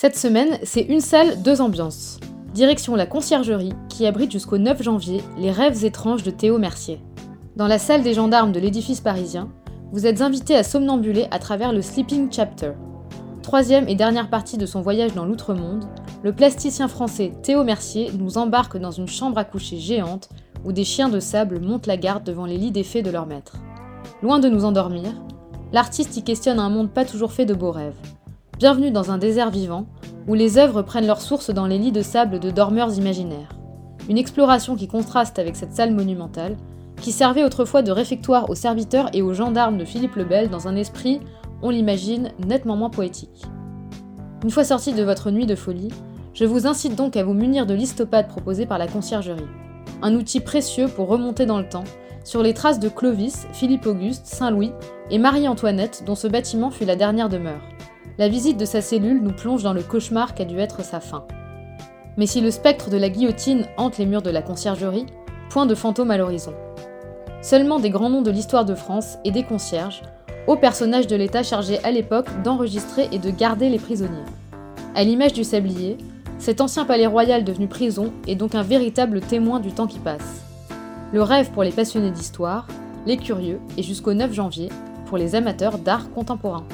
Cette semaine, c'est une salle, deux ambiances. Direction la conciergerie, qui abrite jusqu'au 9 janvier les rêves étranges de Théo Mercier. Dans la salle des gendarmes de l'édifice parisien, vous êtes invité à somnambuler à travers le Sleeping Chapter. Troisième et dernière partie de son voyage dans l'outre-monde, le plasticien français Théo Mercier nous embarque dans une chambre à coucher géante où des chiens de sable montent la garde devant les lits défaits de leur maître. Loin de nous endormir, l'artiste y questionne un monde pas toujours fait de beaux rêves. Bienvenue dans un désert vivant, où les œuvres prennent leur source dans les lits de sable de dormeurs imaginaires. Une exploration qui contraste avec cette salle monumentale, qui servait autrefois de réfectoire aux serviteurs et aux gendarmes de Philippe le Bel dans un esprit, on l'imagine, nettement moins poétique. Une fois sorti de votre nuit de folie, je vous incite donc à vous munir de l'histopade proposée par la conciergerie. Un outil précieux pour remonter dans le temps, sur les traces de Clovis, Philippe Auguste, Saint-Louis et Marie-Antoinette dont ce bâtiment fut la dernière demeure la visite de sa cellule nous plonge dans le cauchemar qu'a dû être sa fin. Mais si le spectre de la guillotine hante les murs de la conciergerie, point de fantôme à l'horizon. Seulement des grands noms de l'histoire de France et des concierges, hauts personnages de l'État chargés à l'époque d'enregistrer et de garder les prisonniers. À l'image du sablier, cet ancien palais royal devenu prison est donc un véritable témoin du temps qui passe. Le rêve pour les passionnés d'histoire, les curieux et jusqu'au 9 janvier pour les amateurs d'art contemporain.